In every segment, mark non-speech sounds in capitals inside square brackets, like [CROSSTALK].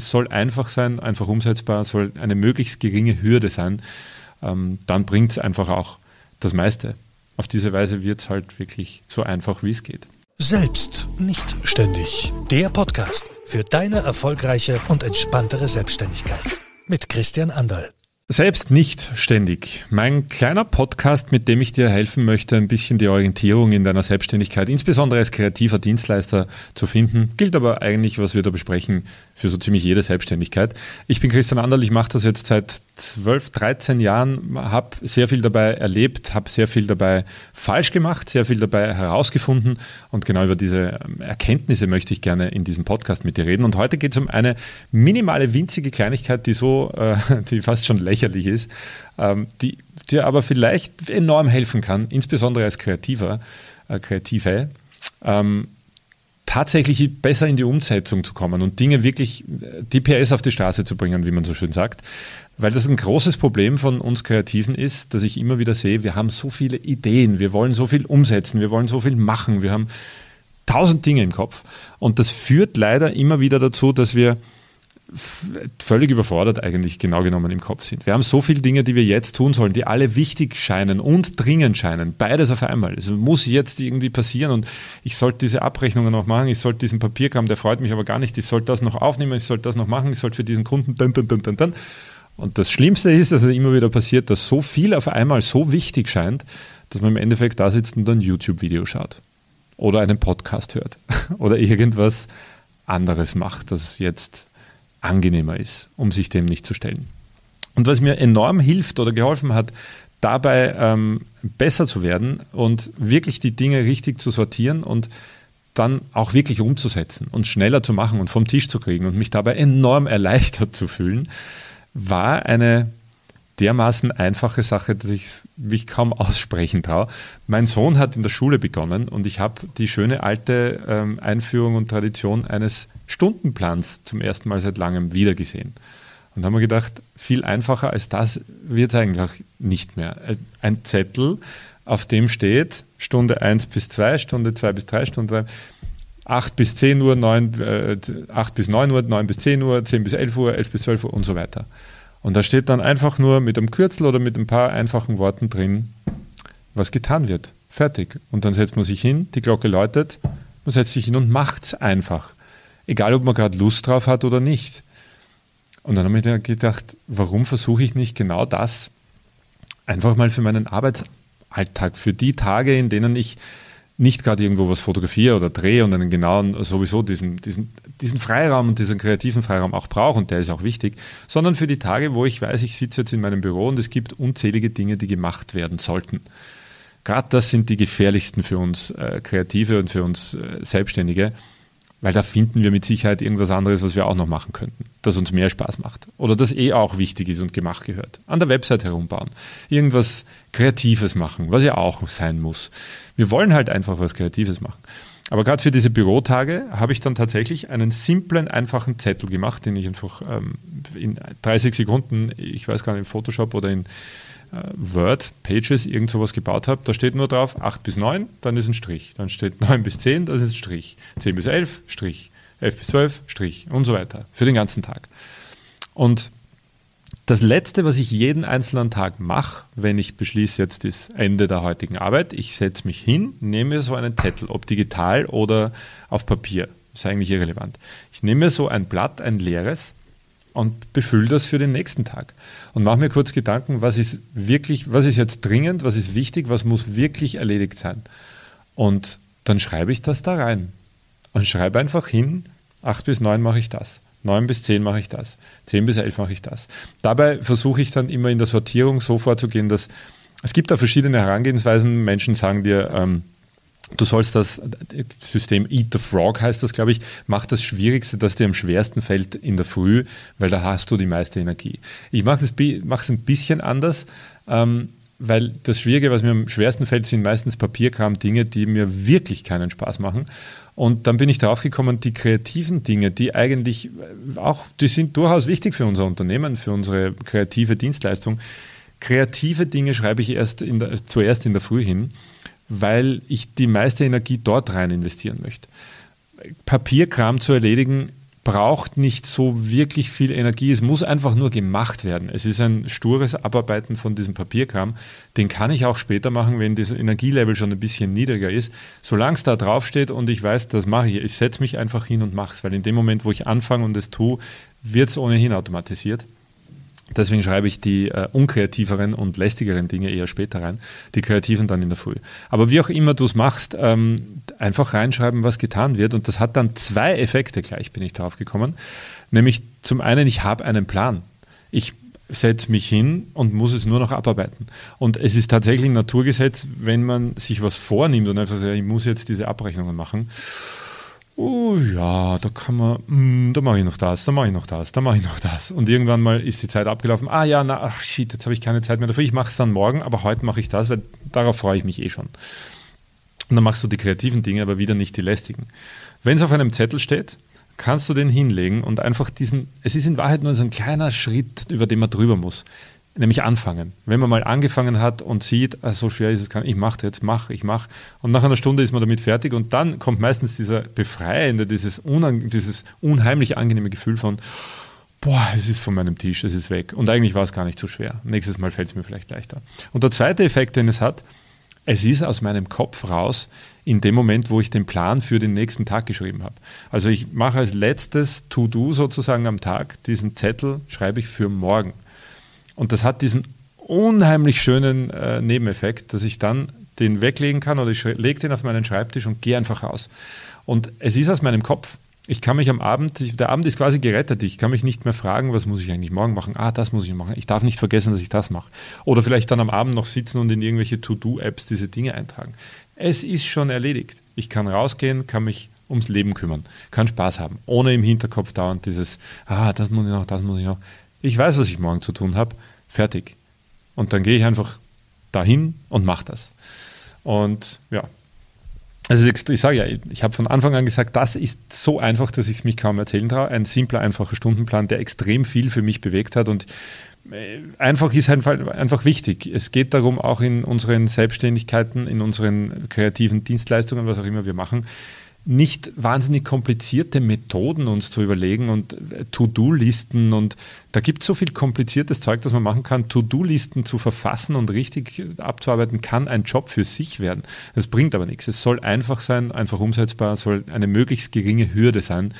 Es soll einfach sein, einfach umsetzbar, soll eine möglichst geringe Hürde sein. Ähm, dann bringt es einfach auch das meiste. Auf diese Weise wird es halt wirklich so einfach, wie es geht. Selbst nicht ständig. Der Podcast für deine erfolgreiche und entspanntere Selbstständigkeit. Mit Christian Anderl. Selbst nicht ständig. Mein kleiner Podcast, mit dem ich dir helfen möchte, ein bisschen die Orientierung in deiner Selbstständigkeit, insbesondere als kreativer Dienstleister zu finden, gilt aber eigentlich, was wir da besprechen, für so ziemlich jede Selbstständigkeit. Ich bin Christian Anderl, ich mache das jetzt seit 12, 13 Jahren, habe sehr viel dabei erlebt, habe sehr viel dabei falsch gemacht, sehr viel dabei herausgefunden und genau über diese Erkenntnisse möchte ich gerne in diesem Podcast mit dir reden. Und heute geht es um eine minimale, winzige Kleinigkeit, die so, äh, [LAUGHS] die fast schon lächerlich lächerlich ist, ähm, die dir aber vielleicht enorm helfen kann, insbesondere als Kreativer, äh, Kreative, ähm, tatsächlich besser in die Umsetzung zu kommen und Dinge wirklich, äh, die PS auf die Straße zu bringen, wie man so schön sagt. Weil das ein großes Problem von uns Kreativen ist, dass ich immer wieder sehe, wir haben so viele Ideen, wir wollen so viel umsetzen, wir wollen so viel machen, wir haben tausend Dinge im Kopf. Und das führt leider immer wieder dazu, dass wir völlig überfordert eigentlich genau genommen im Kopf sind. Wir haben so viele Dinge, die wir jetzt tun sollen, die alle wichtig scheinen und dringend scheinen. Beides auf einmal. Es muss jetzt irgendwie passieren und ich sollte diese Abrechnungen noch machen, ich sollte diesen Papierkram, der freut mich aber gar nicht, ich sollte das noch aufnehmen, ich sollte das noch machen, ich sollte für diesen Kunden dann, dann, dann, dann, dann. Und das Schlimmste ist, dass es immer wieder passiert, dass so viel auf einmal so wichtig scheint, dass man im Endeffekt da sitzt und ein YouTube-Video schaut. Oder einen Podcast hört. [LAUGHS] Oder irgendwas anderes macht, das jetzt angenehmer ist, um sich dem nicht zu stellen. Und was mir enorm hilft oder geholfen hat, dabei ähm, besser zu werden und wirklich die Dinge richtig zu sortieren und dann auch wirklich umzusetzen und schneller zu machen und vom Tisch zu kriegen und mich dabei enorm erleichtert zu fühlen, war eine dermaßen einfache Sache, dass ich mich kaum aussprechen traue. Mein Sohn hat in der Schule begonnen und ich habe die schöne alte ähm, Einführung und Tradition eines Stundenplans zum ersten Mal seit langem wiedergesehen. Und haben wir gedacht, viel einfacher als das wird es eigentlich nicht mehr. Ein Zettel, auf dem steht Stunde 1 bis 2, Stunde 2 bis 3, Stunde 3, 8 bis 10 Uhr, 9, äh, 8 bis 9 Uhr, 9 bis 10 Uhr, 10 bis 11 Uhr, 11 bis 12 Uhr und so weiter. Und da steht dann einfach nur mit einem Kürzel oder mit ein paar einfachen Worten drin, was getan wird. Fertig. Und dann setzt man sich hin, die Glocke läutet, man setzt sich hin und macht es einfach. Egal, ob man gerade Lust drauf hat oder nicht. Und dann habe ich mir gedacht, warum versuche ich nicht genau das einfach mal für meinen Arbeitsalltag, für die Tage, in denen ich nicht gerade irgendwo was fotografiere oder drehe und einen genauen, sowieso diesen, diesen, diesen Freiraum und diesen kreativen Freiraum auch brauche und der ist auch wichtig, sondern für die Tage, wo ich weiß, ich sitze jetzt in meinem Büro und es gibt unzählige Dinge, die gemacht werden sollten. Gerade das sind die gefährlichsten für uns äh, Kreative und für uns äh, Selbstständige, weil da finden wir mit Sicherheit irgendwas anderes, was wir auch noch machen könnten, das uns mehr Spaß macht oder das eh auch wichtig ist und gemacht gehört. An der Website herumbauen, irgendwas Kreatives machen, was ja auch sein muss. Wir wollen halt einfach was Kreatives machen. Aber gerade für diese Bürotage habe ich dann tatsächlich einen simplen, einfachen Zettel gemacht, den ich einfach ähm, in 30 Sekunden, ich weiß gar nicht, in Photoshop oder in äh, Word, Pages, irgend sowas gebaut habe. Da steht nur drauf 8 bis 9, dann ist ein Strich. Dann steht [LAUGHS] 9 bis 10, das ist ein Strich. 10 bis 11, Strich. 11 bis 12, Strich und so weiter. Für den ganzen Tag. Und das Letzte, was ich jeden einzelnen Tag mache, wenn ich beschließe, jetzt ist Ende der heutigen Arbeit, ich setze mich hin, nehme mir so einen Zettel, ob digital oder auf Papier, ist eigentlich irrelevant. Ich nehme mir so ein Blatt, ein leeres, und befülle das für den nächsten Tag. Und mache mir kurz Gedanken, was ist wirklich, was ist jetzt dringend, was ist wichtig, was muss wirklich erledigt sein. Und dann schreibe ich das da rein. Und schreibe einfach hin, acht bis neun mache ich das. 9 bis 10 mache ich das, 10 bis 11 mache ich das. Dabei versuche ich dann immer in der Sortierung so vorzugehen, dass es gibt da verschiedene Herangehensweisen. Menschen sagen dir, ähm, du sollst das System Eat the Frog heißt das, glaube ich, macht das Schwierigste, das dir am schwersten fällt in der Früh, weil da hast du die meiste Energie. Ich mache es ein bisschen anders. Ähm, weil das Schwierige, was mir am schwersten fällt, sind meistens Papierkram, Dinge, die mir wirklich keinen Spaß machen. Und dann bin ich darauf gekommen, die kreativen Dinge, die eigentlich auch, die sind durchaus wichtig für unser Unternehmen, für unsere kreative Dienstleistung. Kreative Dinge schreibe ich erst in der, zuerst in der Früh hin, weil ich die meiste Energie dort rein investieren möchte. Papierkram zu erledigen, braucht nicht so wirklich viel Energie. Es muss einfach nur gemacht werden. Es ist ein stures Abarbeiten von diesem Papierkram. Den kann ich auch später machen, wenn das Energielevel schon ein bisschen niedriger ist. Solange es da draufsteht und ich weiß, das mache ich, ich setze mich einfach hin und mache es, weil in dem Moment, wo ich anfange und es tue, wird es ohnehin automatisiert. Deswegen schreibe ich die äh, unkreativeren und lästigeren Dinge eher später rein, die kreativen dann in der Früh. Aber wie auch immer du es machst, ähm, einfach reinschreiben, was getan wird. Und das hat dann zwei Effekte gleich, bin ich drauf gekommen. Nämlich zum einen, ich habe einen Plan. Ich setze mich hin und muss es nur noch abarbeiten. Und es ist tatsächlich ein Naturgesetz, wenn man sich was vornimmt und einfach sagt, ich muss jetzt diese Abrechnungen machen oh ja, da kann man, mm, da mache ich noch das, da mache ich noch das, da mache ich noch das. Und irgendwann mal ist die Zeit abgelaufen. Ah ja, na, ach shit, jetzt habe ich keine Zeit mehr dafür. Ich mache es dann morgen, aber heute mache ich das, weil darauf freue ich mich eh schon. Und dann machst du die kreativen Dinge, aber wieder nicht die lästigen. Wenn es auf einem Zettel steht, kannst du den hinlegen und einfach diesen, es ist in Wahrheit nur so ein kleiner Schritt, über den man drüber muss nämlich anfangen. Wenn man mal angefangen hat und sieht, ah, so schwer ist es, kann, ich mache jetzt, mach, ich mache. Und nach einer Stunde ist man damit fertig und dann kommt meistens dieser befreiende, dieses, dieses unheimlich angenehme Gefühl von, boah, es ist von meinem Tisch, es ist weg. Und eigentlich war es gar nicht so schwer. Nächstes Mal fällt es mir vielleicht leichter. Und der zweite Effekt, den es hat, es ist aus meinem Kopf raus in dem Moment, wo ich den Plan für den nächsten Tag geschrieben habe. Also ich mache als letztes To-Do sozusagen am Tag diesen Zettel, schreibe ich für morgen. Und das hat diesen unheimlich schönen äh, Nebeneffekt, dass ich dann den weglegen kann oder ich lege den auf meinen Schreibtisch und gehe einfach raus. Und es ist aus meinem Kopf. Ich kann mich am Abend, der Abend ist quasi gerettet. Ich kann mich nicht mehr fragen, was muss ich eigentlich morgen machen? Ah, das muss ich machen. Ich darf nicht vergessen, dass ich das mache. Oder vielleicht dann am Abend noch sitzen und in irgendwelche To-Do-Apps diese Dinge eintragen. Es ist schon erledigt. Ich kann rausgehen, kann mich ums Leben kümmern, kann Spaß haben, ohne im Hinterkopf dauernd dieses, ah, das muss ich noch, das muss ich noch. Ich weiß, was ich morgen zu tun habe. Fertig. Und dann gehe ich einfach dahin und mache das. Und ja, also ich sage ja, ich habe von Anfang an gesagt, das ist so einfach, dass ich es mich kaum erzählen traue. Ein simpler, einfacher Stundenplan, der extrem viel für mich bewegt hat und äh, einfach ist einfach, einfach wichtig. Es geht darum, auch in unseren Selbstständigkeiten, in unseren kreativen Dienstleistungen, was auch immer wir machen, nicht wahnsinnig komplizierte Methoden uns zu überlegen und äh, To-Do-Listen und da gibt es so viel kompliziertes Zeug, das man machen kann. To-Do-Listen zu verfassen und richtig abzuarbeiten, kann ein Job für sich werden. Das bringt aber nichts. Es soll einfach sein, einfach umsetzbar, soll eine möglichst geringe Hürde sein.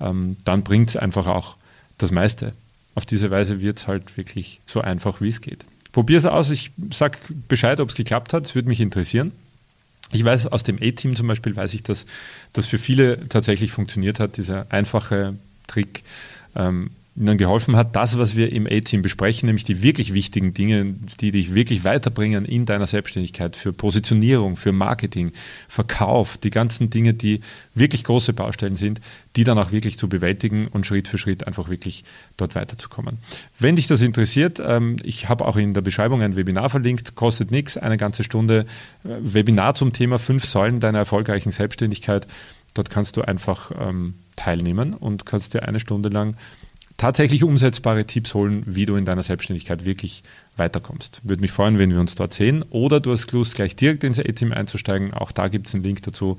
Ähm, dann bringt es einfach auch das meiste. Auf diese Weise wird es halt wirklich so einfach, wie es geht. Probier es aus. Ich sage Bescheid, ob es geklappt hat. Es würde mich interessieren. Ich weiß aus dem A-Team zum Beispiel, weiß ich, dass das für viele tatsächlich funktioniert hat, dieser einfache Trick. Ähm, ihnen geholfen hat, das, was wir im A-Team besprechen, nämlich die wirklich wichtigen Dinge, die dich wirklich weiterbringen in deiner Selbstständigkeit für Positionierung, für Marketing, Verkauf, die ganzen Dinge, die wirklich große Baustellen sind, die dann auch wirklich zu bewältigen und Schritt für Schritt einfach wirklich dort weiterzukommen. Wenn dich das interessiert, ähm, ich habe auch in der Beschreibung ein Webinar verlinkt, kostet nichts, eine ganze Stunde äh, Webinar zum Thema fünf Säulen deiner erfolgreichen Selbstständigkeit. Dort kannst du einfach ähm, teilnehmen und kannst dir eine Stunde lang tatsächlich umsetzbare Tipps holen, wie du in deiner Selbstständigkeit wirklich weiterkommst. Würde mich freuen, wenn wir uns dort sehen. Oder du hast Lust, gleich direkt ins A-Team einzusteigen. Auch da gibt es einen Link dazu,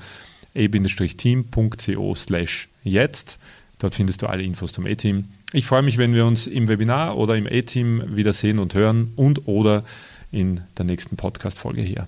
a-team.co slash jetzt. Dort findest du alle Infos zum A-Team. Ich freue mich, wenn wir uns im Webinar oder im A-Team wiedersehen und hören und oder in der nächsten Podcast-Folge hier.